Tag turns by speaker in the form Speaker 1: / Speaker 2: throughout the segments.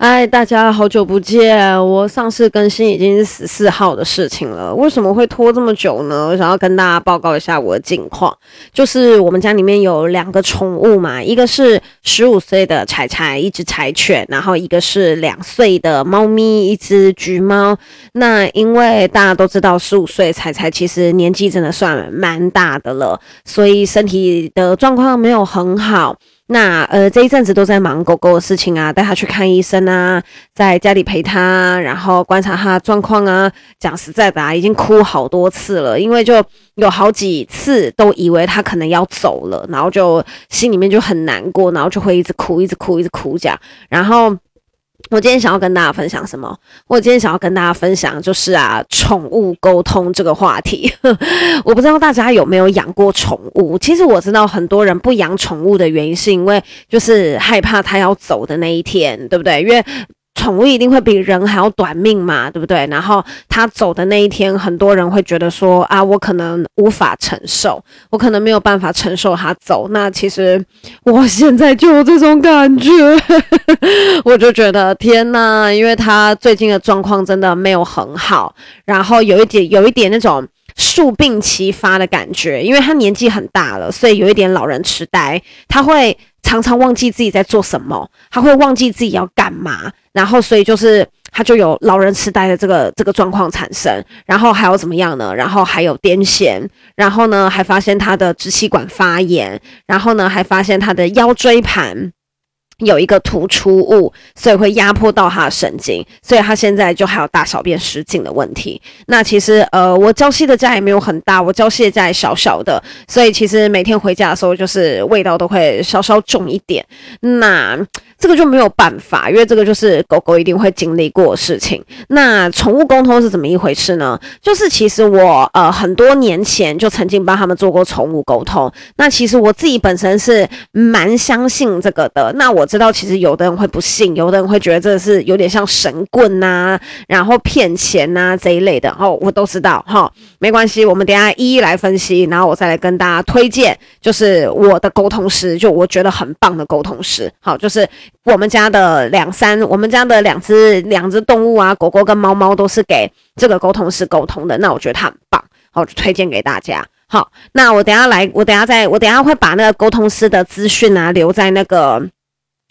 Speaker 1: 嗨，大家好久不见！我上次更新已经是十四号的事情了，为什么会拖这么久呢？我想要跟大家报告一下我的近况，就是我们家里面有两个宠物嘛，一个是十五岁的柴柴，一只柴犬，然后一个是两岁的猫咪，一只橘猫。那因为大家都知道，十五岁柴柴其实年纪真的算蛮大的了，所以身体的状况没有很好。那呃，这一阵子都在忙狗狗的事情啊，带它去看医生啊，在家里陪它，然后观察它的状况啊。讲实在的啊，已经哭好多次了，因为就有好几次都以为它可能要走了，然后就心里面就很难过，然后就会一直哭，一直哭，一直哭这样，然后。我今天想要跟大家分享什么？我今天想要跟大家分享就是啊，宠物沟通这个话题。我不知道大家有没有养过宠物？其实我知道很多人不养宠物的原因，是因为就是害怕它要走的那一天，对不对？因为宠物一定会比人还要短命嘛，对不对？然后他走的那一天，很多人会觉得说啊，我可能无法承受，我可能没有办法承受它走。那其实我现在就有这种感觉，我就觉得天哪，因为它最近的状况真的没有很好，然后有一点有一点那种数病齐发的感觉，因为他年纪很大了，所以有一点老人痴呆，他会常常忘记自己在做什么，他会忘记自己要干嘛。然后，所以就是他就有老人痴呆的这个这个状况产生，然后还有怎么样呢？然后还有癫痫，然后呢还发现他的支气管发炎，然后呢还发现他的腰椎盘。有一个突出物，所以会压迫到他的神经，所以他现在就还有大小便失禁的问题。那其实呃，我娇妻的家也没有很大，我娇妻的家也小小的，所以其实每天回家的时候，就是味道都会稍稍重一点。那这个就没有办法，因为这个就是狗狗一定会经历过的事情。那宠物沟通是怎么一回事呢？就是其实我呃很多年前就曾经帮他们做过宠物沟通。那其实我自己本身是蛮相信这个的。那我。知道其实有的人会不信，有的人会觉得这是有点像神棍呐、然后骗钱呐、这一类的哦，我都知道哈，没关系，我们等下一一来分析，然后我再来跟大家推荐，就是我的沟通师，就我觉得很棒的沟通师，好，就是我们家的两三，我们家的两只两只动物啊，狗狗跟猫猫都是给这个沟通师沟通的，那我觉得他很棒，好，就推荐给大家。好，那我等下来，我等下再，我等下会把那个沟通师的资讯啊留在那个。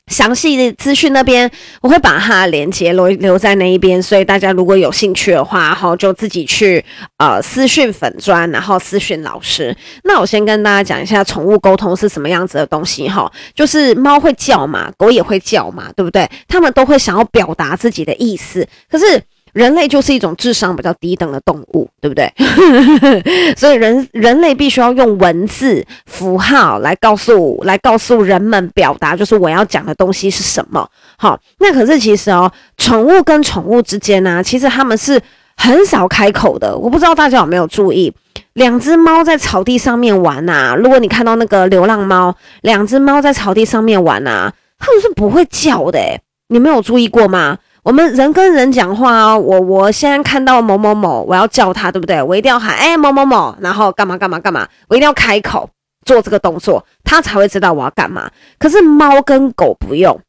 Speaker 1: 详细的资讯那边，我会把它连接留留在那一边，所以大家如果有兴趣的话，哈，就自己去呃私讯粉专，然后私讯老师。那我先跟大家讲一下宠物沟通是什么样子的东西哈，就是猫会叫嘛，狗也会叫嘛，对不对？他们都会想要表达自己的意思，可是。人类就是一种智商比较低等的动物，对不对？所以人人类必须要用文字符号来告诉来告诉人们表达，就是我要讲的东西是什么。好，那可是其实哦，宠物跟宠物之间呢，其实他们是很少开口的。我不知道大家有没有注意，两只猫在草地上面玩呐。如果你看到那个流浪猫，两只猫在草地上面玩呐，它们是不会叫的。诶，你没有注意过吗？我们人跟人讲话啊，我我现在看到某某某，我要叫他，对不对？我一定要喊，哎，某某某，然后干嘛干嘛干嘛，我一定要开口做这个动作，他才会知道我要干嘛。可是猫跟狗不用，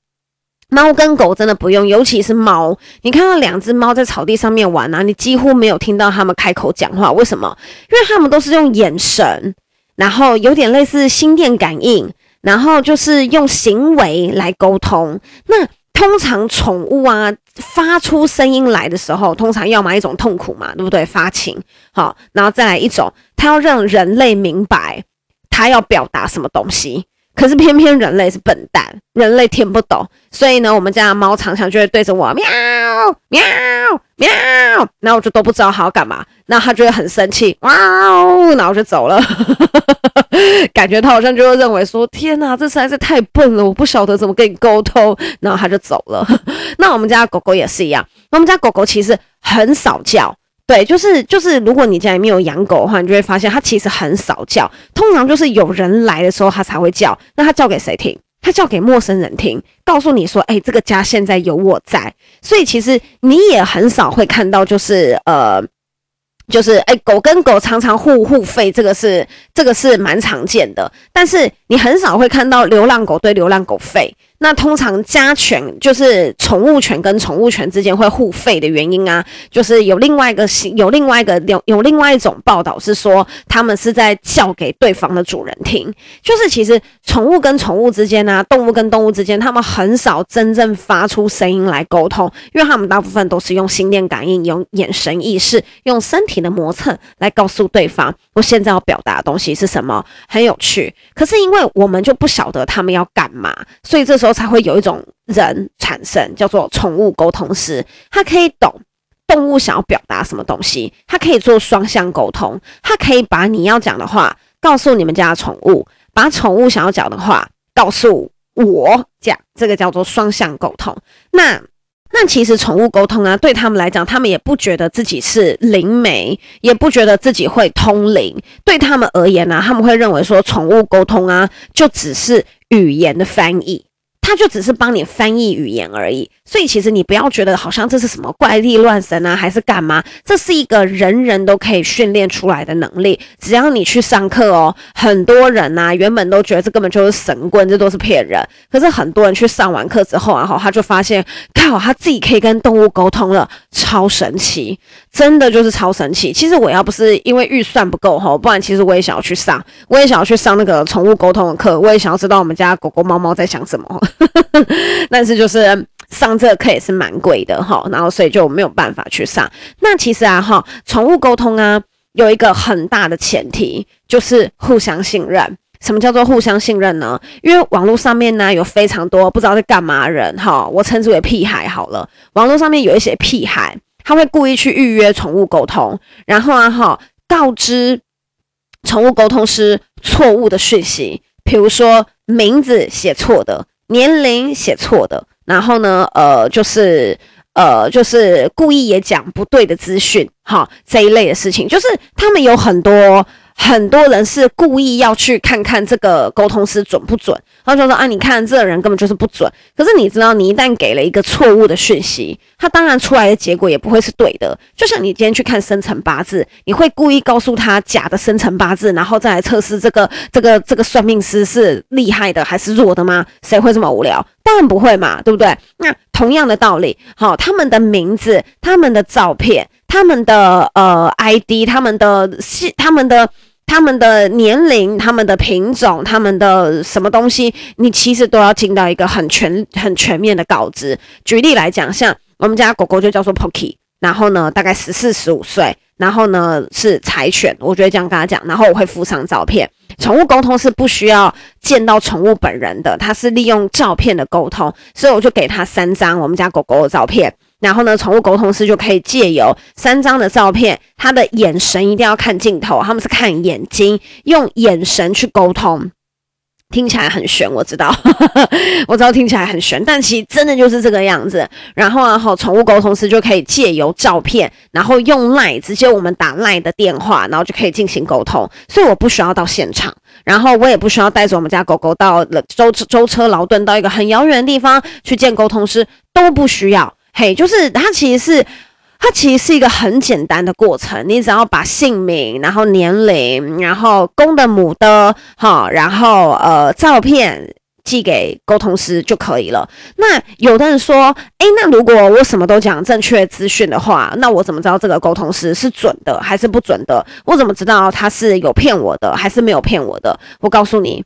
Speaker 1: 猫跟狗真的不用，尤其是猫。你看到两只猫在草地上面玩啊，你几乎没有听到他们开口讲话，为什么？因为他们都是用眼神，然后有点类似心电感应，然后就是用行为来沟通。那通常宠物啊发出声音来的时候，通常要么一种痛苦嘛，对不对？发情，好，然后再来一种，它要让人类明白它要表达什么东西。可是偏偏人类是笨蛋，人类听不懂，所以呢，我们家的猫常常就会对着我喵喵喵，然后我就都不知道它要干嘛，那它就会很生气，哇哦，然后就走了。感觉它好像就会认为说：“天哪，这实在是太笨了，我不晓得怎么跟你沟通。”然后它就走了。那我们家狗狗也是一样，我们家狗狗其实很少叫，对，就是就是，如果你家里面有养狗的话，你就会发现它其实很少叫，通常就是有人来的时候它才会叫。那它叫给谁听？它叫给陌生人听，告诉你说，哎，这个家现在有我在。所以其实你也很少会看到，就是呃。就是哎、狗跟狗常常互互吠，这个是这个是蛮常见的，但是你很少会看到流浪狗对流浪狗吠。那通常家犬就是宠物犬跟宠物犬之间会互吠的原因啊，就是有另外一个有另外一个有有另外一种报道是说，他们是在叫给对方的主人听。就是其实宠物跟宠物之间啊，动物跟动物之间，他们很少真正发出声音来沟通，因为他们大部分都是用心电感应、用眼神意识、用身体的磨蹭来告诉对方，我现在要表达的东西是什么，很有趣。可是因为我们就不晓得他们要干嘛，所以这时候。才会有一种人产生，叫做宠物沟通师。他可以懂动物想要表达什么东西，他可以做双向沟通，他可以把你要讲的话告诉你们家的宠物，把宠物想要讲的话告诉我讲，这个叫做双向沟通。那那其实宠物沟通啊，对他们来讲，他们也不觉得自己是灵媒，也不觉得自己会通灵。对他们而言呢、他们会认为说，宠物沟通啊，就只是语言的翻译。他就只是帮你翻译语言而已，所以其实你不要觉得好像这是什么怪力乱神啊，还是干嘛？这是一个人人都可以训练出来的能力，只要你去上课哦。很多人呐、啊，原本都觉得这根本就是神棍，这都是骗人。可是很多人去上完课之后啊，哈，他就发现靠，他自己可以跟动物沟通了，超神奇，真的就是超神奇。其实我要不是因为预算不够哈，不然其实我也想要去上，我也想要去上那个宠物沟通的课，我也想要知道我们家狗狗、猫猫在想什么。但是就是上这个课也是蛮贵的哈，然后所以就没有办法去上。那其实啊哈，宠物沟通啊有一个很大的前提就是互相信任。什么叫做互相信任呢？因为网络上面呢有非常多不知道在干嘛人哈，我称之为屁孩好了。网络上面有一些屁孩，他会故意去预约宠物沟通，然后啊哈告知宠物沟通师错误的讯息，比如说名字写错的。年龄写错的，然后呢，呃，就是，呃，就是故意也讲不对的资讯，哈，这一类的事情，就是他们有很多。很多人是故意要去看看这个沟通师准不准，然后就说啊，你看这人根本就是不准。可是你知道，你一旦给了一个错误的讯息，他当然出来的结果也不会是对的。就像你今天去看生辰八字，你会故意告诉他假的生辰八字，然后再来测试这个这个这个算命师是厉害的还是弱的吗？谁会这么无聊？当然不会嘛，对不对？那同样的道理，好，他们的名字、他们的照片、他们的呃 ID、他们的系、他们的。他们的年龄、他们的品种、他们的什么东西，你其实都要尽到一个很全、很全面的告知。举例来讲，像我们家狗狗就叫做 Pocky，然后呢，大概十四、十五岁，然后呢是柴犬，我觉得这样跟他讲，然后我会附上照片。宠物沟通是不需要见到宠物本人的，它是利用照片的沟通，所以我就给他三张我们家狗狗的照片。然后呢，宠物沟通师就可以借由三张的照片，他的眼神一定要看镜头，他们是看眼睛，用眼神去沟通。听起来很玄，我知道，我知道听起来很玄，但其实真的就是这个样子。然后啊，好，宠物沟通师就可以借由照片，然后用 LINE 直接我们打 LINE 的电话，然后就可以进行沟通。所以我不需要到现场，然后我也不需要带着我们家狗狗到了舟舟车劳顿到一个很遥远的地方去见沟通师，都不需要。嘿，就是它其实是，它其实是一个很简单的过程。你只要把姓名，然后年龄，然后公的母的，哈，然后呃照片寄给沟通师就可以了。那有的人说，诶，那如果我什么都讲正确资讯的话，那我怎么知道这个沟通师是准的还是不准的？我怎么知道他是有骗我的还是没有骗我的？我告诉你。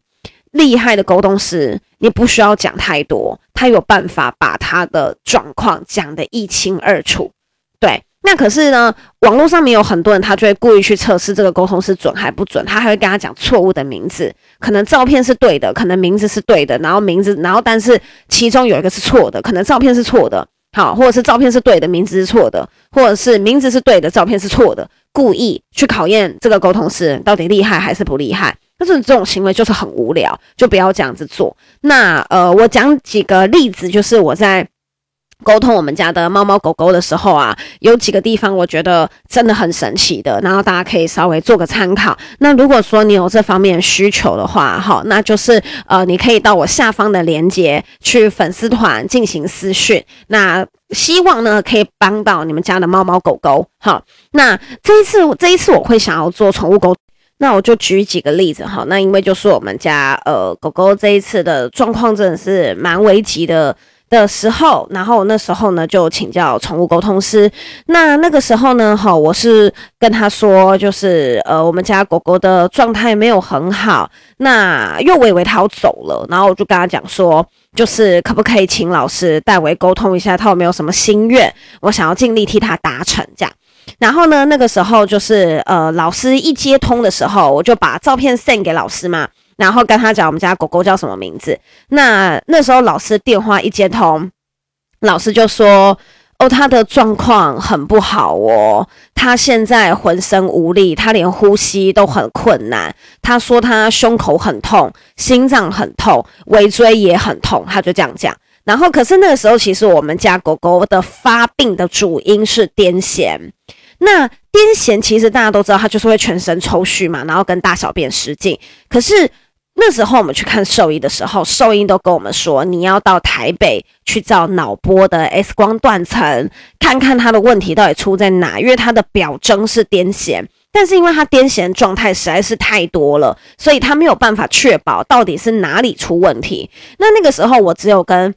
Speaker 1: 厉害的沟通师，你不需要讲太多，他有办法把他的状况讲得一清二楚。对，那可是呢，网络上面有很多人，他就会故意去测试这个沟通师准还不准，他还会跟他讲错误的名字，可能照片是对的，可能名字是对的，然后名字，然后但是其中有一个是错的，可能照片是错的，好，或者是照片是对的，名字是错的，或者是名字是对的，照片是错的，故意去考验这个沟通师到底厉害还是不厉害。但是这种行为就是很无聊，就不要这样子做。那呃，我讲几个例子，就是我在沟通我们家的猫猫狗狗的时候啊，有几个地方我觉得真的很神奇的，然后大家可以稍微做个参考。那如果说你有这方面需求的话，哈，那就是呃，你可以到我下方的链接去粉丝团进行私讯。那希望呢可以帮到你们家的猫猫狗狗。好，那这一次这一次我会想要做宠物狗，那我就举几个例子哈。那因为就是我们家呃狗狗这一次的状况真的是蛮危急的。的时候，然后那时候呢，就请教宠物沟通师。那那个时候呢，哈，我是跟他说，就是呃，我们家狗狗的状态没有很好，那又我以为它要走了，然后我就跟他讲说，就是可不可以请老师代为沟通一下，他有没有什么心愿，我想要尽力替他达成这样。然后呢，那个时候就是呃，老师一接通的时候，我就把照片 send 给老师嘛。然后跟他讲我们家狗狗叫什么名字。那那时候老师电话一接通，老师就说：“哦，他的状况很不好哦，他现在浑身无力，他连呼吸都很困难。他说他胸口很痛，心脏很痛，尾椎也很痛。”他就这样讲。然后可是那个时候，其实我们家狗狗的发病的主因是癫痫。那癫痫其实大家都知道，它就是会全身抽搐嘛，然后跟大小便失禁。可是那时候我们去看兽医的时候，兽医都跟我们说，你要到台北去照脑波的 X 光断层，看看它的问题到底出在哪。因为它的表征是癫痫，但是因为他癫痫状态实在是太多了，所以他没有办法确保到底是哪里出问题。那那个时候我只有跟，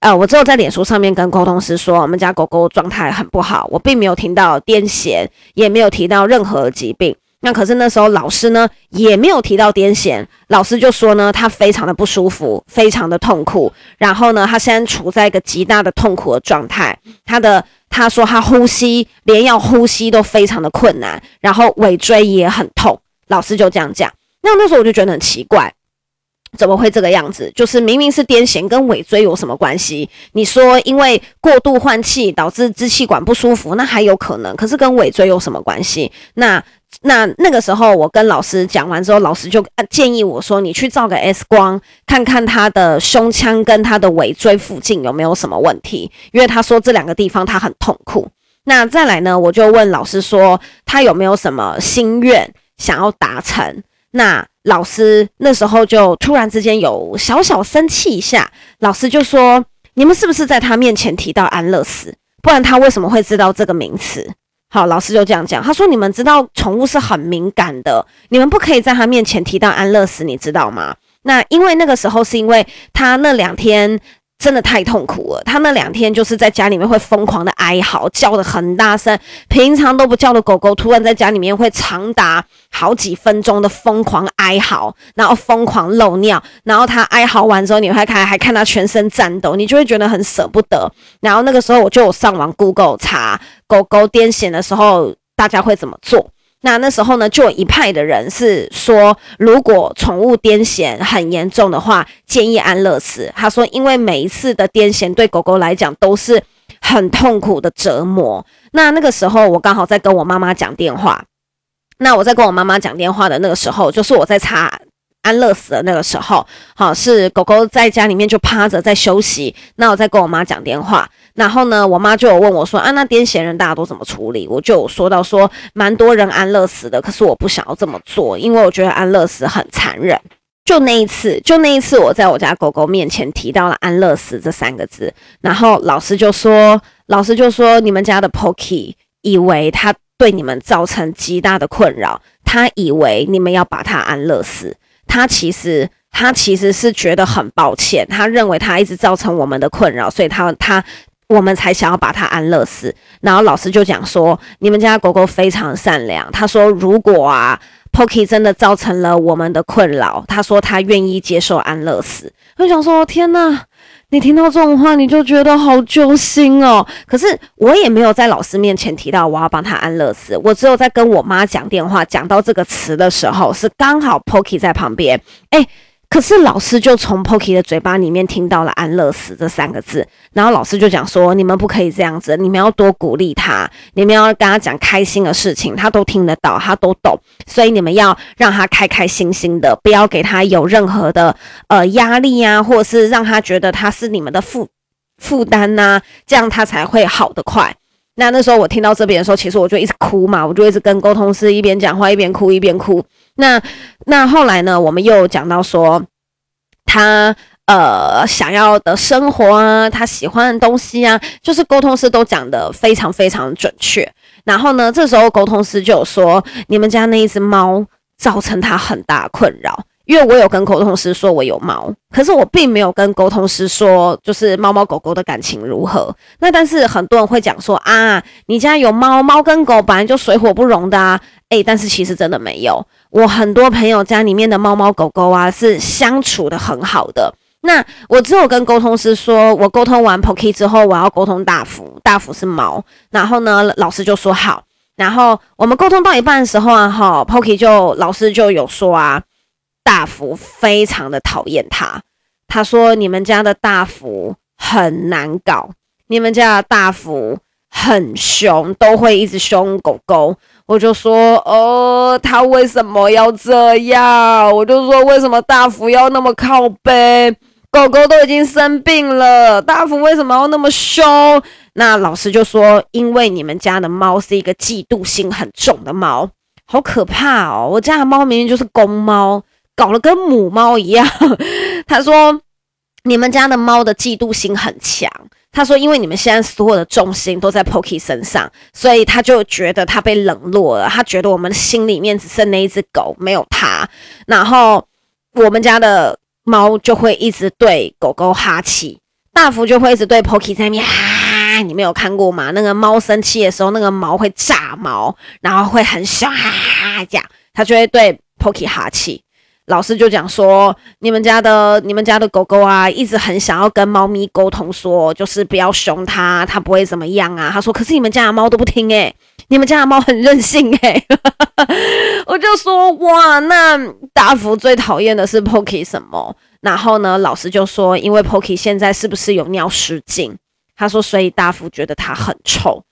Speaker 1: 呃，我只有在脸书上面跟沟通师说，我们家狗狗状态很不好，我并没有听到癫痫，也没有提到任何疾病。那可是那时候老师呢也没有提到癫痫，老师就说呢他非常的不舒服，非常的痛苦，然后呢他现在处在一个极大的痛苦的状态，他的他说他呼吸连要呼吸都非常的困难，然后尾椎也很痛，老师就这样讲。那那时候我就觉得很奇怪。怎么会这个样子？就是明明是癫痫，跟尾椎有什么关系？你说因为过度换气导致支气管不舒服，那还有可能。可是跟尾椎有什么关系？那那那个时候我跟老师讲完之后，老师就建议我说：“你去照个 X 光，看看他的胸腔跟他的尾椎附近有没有什么问题。”因为他说这两个地方他很痛苦。那再来呢，我就问老师说：“他有没有什么心愿想要达成？”那老师那时候就突然之间有小小生气一下，老师就说：“你们是不是在他面前提到安乐死？不然他为什么会知道这个名词？”好，老师就这样讲，他说：“你们知道宠物是很敏感的，你们不可以在他面前提到安乐死，你知道吗？”那因为那个时候是因为他那两天。真的太痛苦了，他那两天就是在家里面会疯狂的哀嚎，叫得很大声，平常都不叫的狗狗，突然在家里面会长达好几分钟的疯狂哀嚎，然后疯狂漏尿，然后他哀嚎完之后，你会看还看他全身颤抖，你就会觉得很舍不得。然后那个时候我就有上网 Google 查狗狗癫痫的时候，大家会怎么做。那那时候呢，就有一派的人是说，如果宠物癫痫很严重的话，建议安乐死。他说，因为每一次的癫痫对狗狗来讲都是很痛苦的折磨。那那个时候，我刚好在跟我妈妈讲电话。那我在跟我妈妈讲电话的那个时候，就是我在擦。安乐死的那个时候，好，是狗狗在家里面就趴着在休息。那我在跟我妈讲电话，然后呢，我妈就有问我说：“啊，那癫痫人大家都怎么处理？”我就有说到说，蛮多人安乐死的，可是我不想要这么做，因为我觉得安乐死很残忍。就那一次，就那一次，我在我家狗狗面前提到了安乐死这三个字，然后老师就说：“老师就说，你们家的 Pocky 以为他对你们造成极大的困扰，他以为你们要把他安乐死。”他其实，他其实是觉得很抱歉，他认为他一直造成我们的困扰，所以他他我们才想要把他安乐死。然后老师就讲说，你们家狗狗非常善良。他说，如果啊，Pocky 真的造成了我们的困扰，他说他愿意接受安乐死。我想说，天哪！你听到这种话，你就觉得好揪心哦。可是我也没有在老师面前提到我要帮他安乐死，我只有在跟我妈讲电话，讲到这个词的时候，是刚好 Poki 在旁边，诶。可是老师就从 Pocky 的嘴巴里面听到了“安乐死”这三个字，然后老师就讲说：“你们不可以这样子，你们要多鼓励他，你们要跟他讲开心的事情，他都听得到，他都懂，所以你们要让他开开心心的，不要给他有任何的呃压力啊，或者是让他觉得他是你们的负负担呐，这样他才会好得快。那那时候我听到这边的时候，其实我就一直哭嘛，我就一直跟沟通师一边讲话一边哭一边哭。那那后来呢，我们又讲到说他。呃，想要的生活啊，他喜欢的东西啊，就是沟通师都讲得非常非常准确。然后呢，这时候沟通师就有说，你们家那一只猫造成他很大困扰。因为我有跟沟通师说我有猫，可是我并没有跟沟通师说，就是猫猫狗狗的感情如何。那但是很多人会讲说啊，你家有猫，猫跟狗本来就水火不容的啊。诶，但是其实真的没有，我很多朋友家里面的猫猫狗狗啊，是相处得很好的。那我只有跟沟通师说，我沟通完 Poki 之后，我要沟通大福，大福是猫。然后呢，老师就说好。然后我们沟通到一半的时候啊，哈，Poki 就老师就有说啊，大福非常的讨厌他。他说你们家的大福很难搞，你们家的大福很凶，都会一直凶狗狗。我就说，哦，他为什么要这样？我就说，为什么大福要那么靠背？狗狗都已经生病了，大福为什么要那么凶？那老师就说，因为你们家的猫是一个嫉妒心很重的猫，好可怕哦！我家的猫明明就是公猫，搞得跟母猫一样。他说，你们家的猫的嫉妒心很强。他说：“因为你们现在所有的重心都在 Poki 身上，所以他就觉得他被冷落了。他觉得我们心里面只剩那一只狗，没有他。然后我们家的猫就会一直对狗狗哈气，大福就会一直对 Poki 在那边哈。你没有看过吗？那个猫生气的时候，那个毛会炸毛，然后会很凶哈哈这样，他就会对 Poki 哈气。”老师就讲说，你们家的你们家的狗狗啊，一直很想要跟猫咪沟通说，就是不要凶它，它不会怎么样啊。他说，可是你们家的猫都不听诶、你们家的猫很任性诶、欸。我就说，哇，那大福最讨厌的是 Poki 什么？然后呢，老师就说，因为 Poki 现在是不是有尿失禁？他说，所以大福觉得它很臭。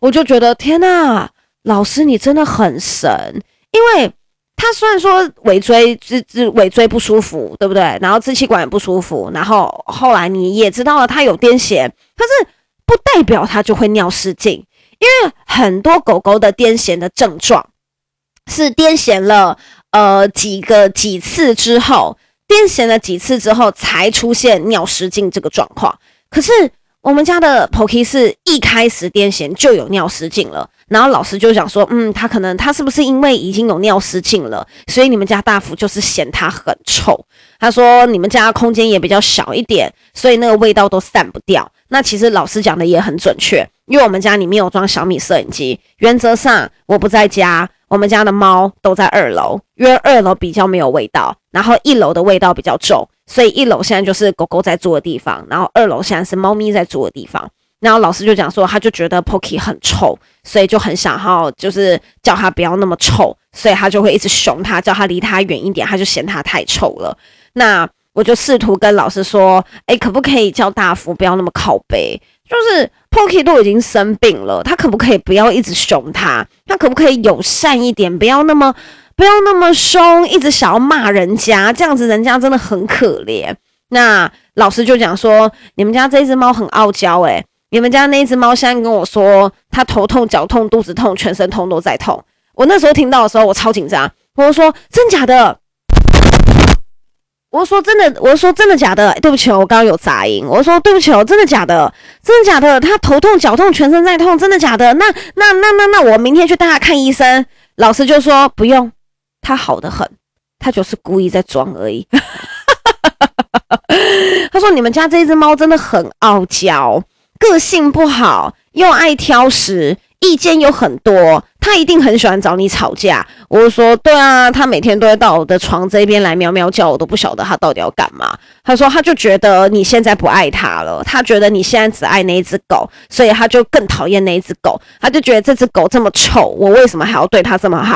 Speaker 1: 我就觉得天哪，老师你真的很神，因为。他虽然说尾椎支支尾椎不舒服，对不对？然后支气管也不舒服，然后后来你也知道了他有癫痫，可是不代表他就会尿失禁，因为很多狗狗的癫痫的症状是癫痫了呃几个几次之后，癫痫了几次之后才出现尿失禁这个状况，可是。我们家的 Poki 是一开始癫痫就有尿失禁了，然后老师就想说，嗯，他可能他是不是因为已经有尿失禁了，所以你们家大福就是嫌它很臭。他说你们家空间也比较小一点，所以那个味道都散不掉。那其实老师讲的也很准确，因为我们家里面有装小米摄影机，原则上我不在家，我们家的猫都在二楼，因为二楼比较没有味道，然后一楼的味道比较重。所以一楼现在就是狗狗在住的地方，然后二楼现在是猫咪在住的地方。然后老师就讲说，他就觉得 Poki 很臭，所以就很想要就是叫他不要那么臭，所以他就会一直凶他，叫他离他远一点，他就嫌他太臭了。那我就试图跟老师说，诶，可不可以叫大福不要那么靠背？就是 Poki 都已经生病了，他可不可以不要一直凶他？他可不可以友善一点，不要那么。不要那么凶，一直想要骂人家，这样子人家真的很可怜。那老师就讲说，你们家这只猫很傲娇，诶，你们家那只猫现在跟我说，它头痛、脚痛、肚子痛，全身痛都在痛。我那时候听到的时候，我超紧张，我说真假的？我说真的，我说真的假的？对不起，我刚刚有杂音。我说对不起，真的假的？真的假的？它头痛、脚痛、全身在痛，真的假的？那那那那那，我明天去带它看医生。老师就说不用。他好得很，他就是故意在装而已。他说：“你们家这只猫真的很傲娇，个性不好，又爱挑食，意见有很多。他一定很喜欢找你吵架。”我就说：“对啊，他每天都会到我的床这边来喵喵叫，我都不晓得他到底要干嘛。”他说：“他就觉得你现在不爱他了，他觉得你现在只爱那一只狗，所以他就更讨厌那一只狗。他就觉得这只狗这么臭，我为什么还要对他这么好？”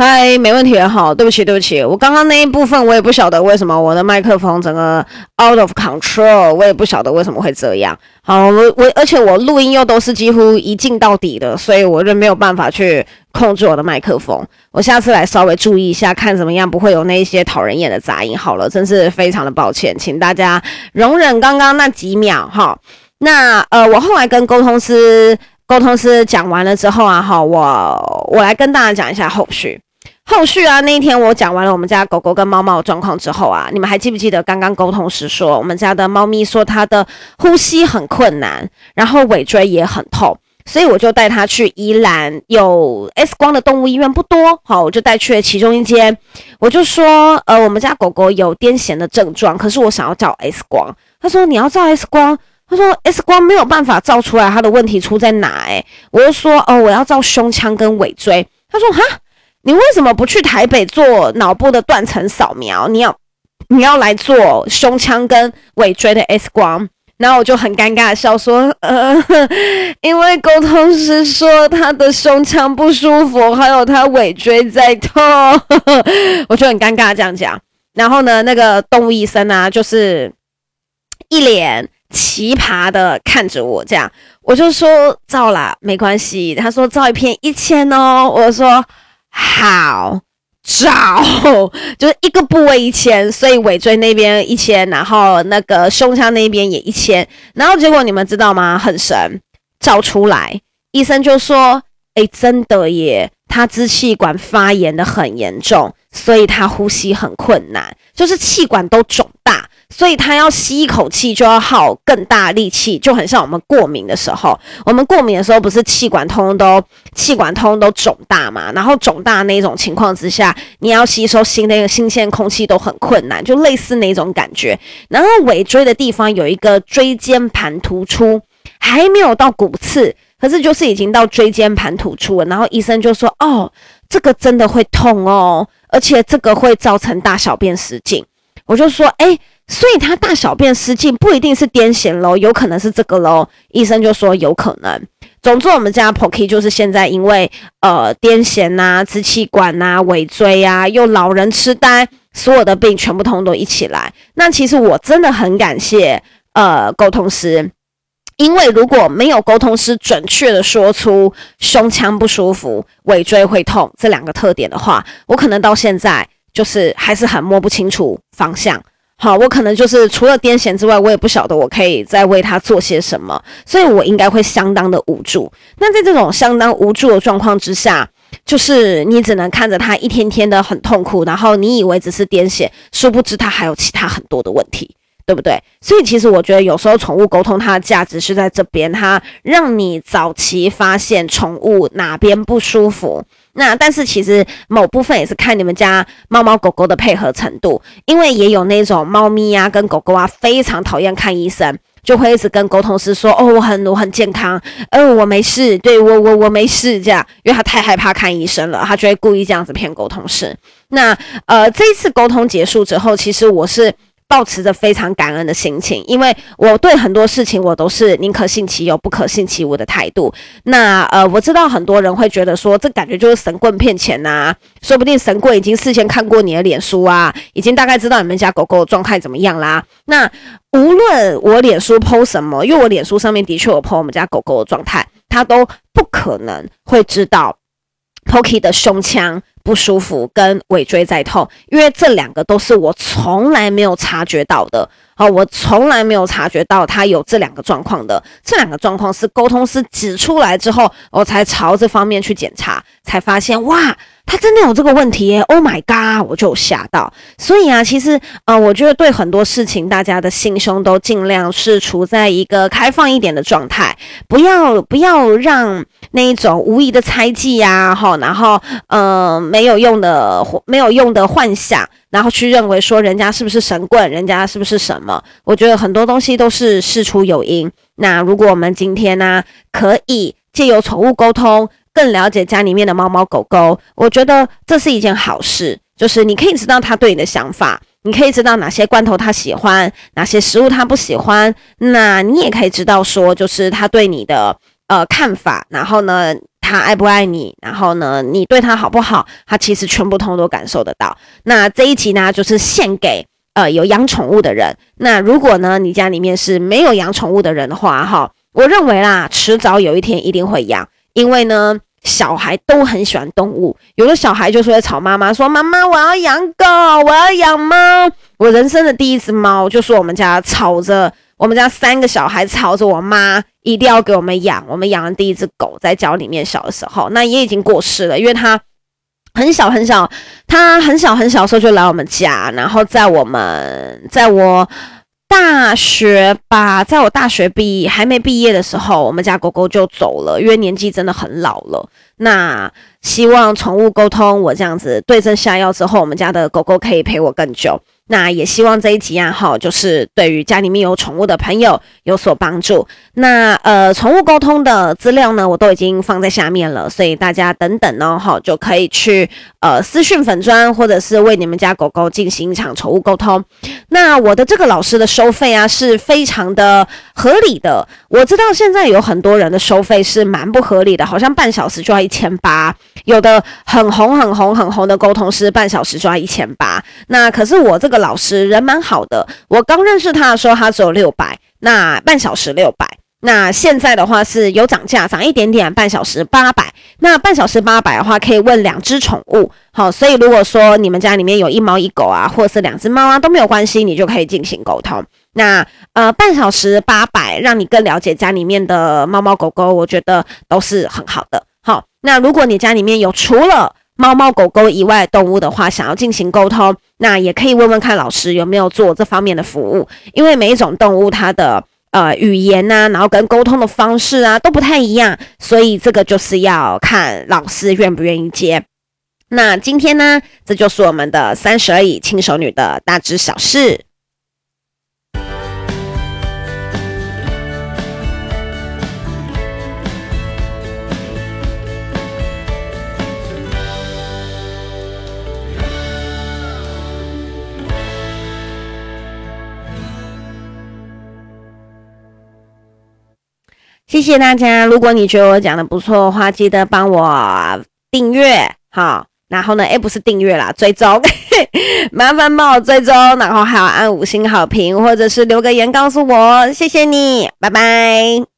Speaker 1: 嗨，没问题，好，对不起，对不起，我刚刚那一部分我也不晓得为什么我的麦克风整个 out of control，我也不晓得为什么会这样。好，我我而且我录音又都是几乎一镜到底的，所以我就没有办法去控制我的麦克风。我下次来稍微注意一下，看怎么样不会有那一些讨人厌的杂音。好了，真是非常的抱歉，请大家容忍刚刚那几秒哈。那呃，我后来跟沟通师沟通师讲完了之后啊，哈，我我来跟大家讲一下后续。后续啊，那一天我讲完了我们家狗狗跟猫猫的状况之后啊，你们还记不记得刚刚沟通时说，我们家的猫咪说它的呼吸很困难，然后尾椎也很痛，所以我就带它去宜兰有 X 光的动物医院不多，好，我就带去了其中一间，我就说，呃，我们家狗狗有癫痫的症状，可是我想要照 X 光，他说你要照 X 光，他说 X 光没有办法照出来它的问题出在哪，欸，诶，我就说，哦，我要照胸腔跟尾椎，他说哈。你为什么不去台北做脑部的断层扫描？你要你要来做胸腔跟尾椎的 X 光，然后我就很尴尬的笑说，呃，因为沟通师说他的胸腔不舒服，还有他尾椎在痛，我就很尴尬这样讲。然后呢，那个动物医生啊，就是一脸奇葩的看着我，这样我就说照啦，没关系。他说照一片一千哦，我说。好找，就是一个部位一千，所以尾椎那边一千，然后那个胸腔那边也一千，然后结果你们知道吗？很神，照出来，医生就说：“诶，真的耶，他支气管发炎的很严重，所以他呼吸很困难，就是气管都肿大。”所以他要吸一口气就要耗更大力气，就很像我们过敏的时候，我们过敏的时候不是气管通都气管通都肿大嘛？然后肿大那种情况之下，你要吸收新的新鲜空气都很困难，就类似那种感觉。然后尾椎的地方有一个椎间盘突出，还没有到骨刺，可是就是已经到椎间盘突出了。然后医生就说：“哦，这个真的会痛哦，而且这个会造成大小便失禁。”我就说：“诶。”所以他大小便失禁不一定是癫痫喽，有可能是这个喽。医生就说有可能。总之，我们家 Pocky 就是现在因为呃癫痫呐、支气管呐、尾椎啊，又老人痴呆，所有的病全部通都一起来。那其实我真的很感谢呃沟通师，因为如果没有沟通师准确的说出胸腔不舒服、尾椎会痛这两个特点的话，我可能到现在就是还是很摸不清楚方向。好，我可能就是除了癫痫之外，我也不晓得我可以再为他做些什么，所以我应该会相当的无助。那在这种相当无助的状况之下，就是你只能看着他一天天的很痛苦，然后你以为只是癫痫，殊不知他还有其他很多的问题。对不对？所以其实我觉得有时候宠物沟通它的价值是在这边，它让你早期发现宠物哪边不舒服。那但是其实某部分也是看你们家猫猫狗狗的配合程度，因为也有那种猫咪啊跟狗狗啊非常讨厌看医生，就会一直跟沟通师说：“哦，我很我很健康，呃，我没事，对我我我没事。”这样，因为他太害怕看医生了，他就会故意这样子骗沟通师。那呃，这一次沟通结束之后，其实我是。抱持着非常感恩的心情，因为我对很多事情我都是宁可信其有，不可信其无的态度。那呃，我知道很多人会觉得说，这感觉就是神棍骗钱呐、啊，说不定神棍已经事先看过你的脸书啊，已经大概知道你们家狗狗的状态怎么样啦。那无论我脸书 po 什么，因为我脸书上面的确有 po 我们家狗狗的状态，他都不可能会知道 Pocky 的胸腔。不舒服跟尾椎在痛，因为这两个都是我从来没有察觉到的。好，我从来没有察觉到他有这两个状况的。这两个状况是沟通师指出来之后，我才朝这方面去检查，才发现哇。他真的有这个问题耶！Oh my god，我就吓到。所以啊，其实呃，我觉得对很多事情，大家的心胸都尽量是处在一个开放一点的状态，不要不要让那一种无意的猜忌呀，哈，然后呃没有用的没有用的幻想，然后去认为说人家是不是神棍，人家是不是什么？我觉得很多东西都是事出有因。那如果我们今天呢，可以借由宠物沟通。更了解家里面的猫猫狗狗，我觉得这是一件好事。就是你可以知道他对你的想法，你可以知道哪些罐头他喜欢，哪些食物他不喜欢。那你也可以知道说，就是他对你的呃看法，然后呢，他爱不爱你，然后呢，你对他好不好，他其实全部通通都感受得到。那这一集呢，就是献给呃有养宠物的人。那如果呢，你家里面是没有养宠物的人的话，哈，我认为啦，迟早有一天一定会养，因为呢。小孩都很喜欢动物，有的小孩就是会吵妈妈说：“妈妈，我要养狗，我要养猫。”我人生的第一只猫，就是我们家吵着，我们家三个小孩吵着我妈一定要给我们养。我们养的第一只狗在家里面小的时候，那也已经过世了，因为它很小很小，它很小很小的时候就来我们家，然后在我们在我。大学吧，在我大学毕业还没毕业的时候，我们家狗狗就走了，因为年纪真的很老了。那希望宠物沟通，我这样子对症下药之后，我们家的狗狗可以陪我更久。那也希望这一集啊，哈，就是对于家里面有宠物的朋友有所帮助。那呃，宠物沟通的资料呢，我都已经放在下面了，所以大家等等呢，哈，就可以去呃私讯粉专，或者是为你们家狗狗进行一场宠物沟通。那我的这个老师的收费啊，是非常的合理的。我知道现在有很多人的收费是蛮不合理的，好像半小时就要一千八，有的很红很红很红的沟通师半小时就要一千八。那可是我这个。老师人蛮好的，我刚认识他的时候，他只有六百，那半小时六百。那现在的话是有涨价，涨一点点，半小时八百。那半小时八百的话，可以问两只宠物，好，所以如果说你们家里面有一猫一狗啊，或者是两只猫啊，都没有关系，你就可以进行沟通。那呃，半小时八百，让你更了解家里面的猫猫狗狗，我觉得都是很好的。好，那如果你家里面有除了猫猫狗狗以外动物的话，想要进行沟通，那也可以问问看老师有没有做这方面的服务。因为每一种动物它的呃语言呐、然后跟沟通的方式啊都不太一样，所以这个就是要看老师愿不愿意接。那今天呢，这就是我们的三十而已轻熟女的大知小事。谢谢大家！如果你觉得我讲的不错的话，记得帮我订阅，好，然后呢，诶，不是订阅啦，追踪，麻烦帮我追踪，然后还要按五星好评，或者是留个言告诉我，谢谢你，拜拜。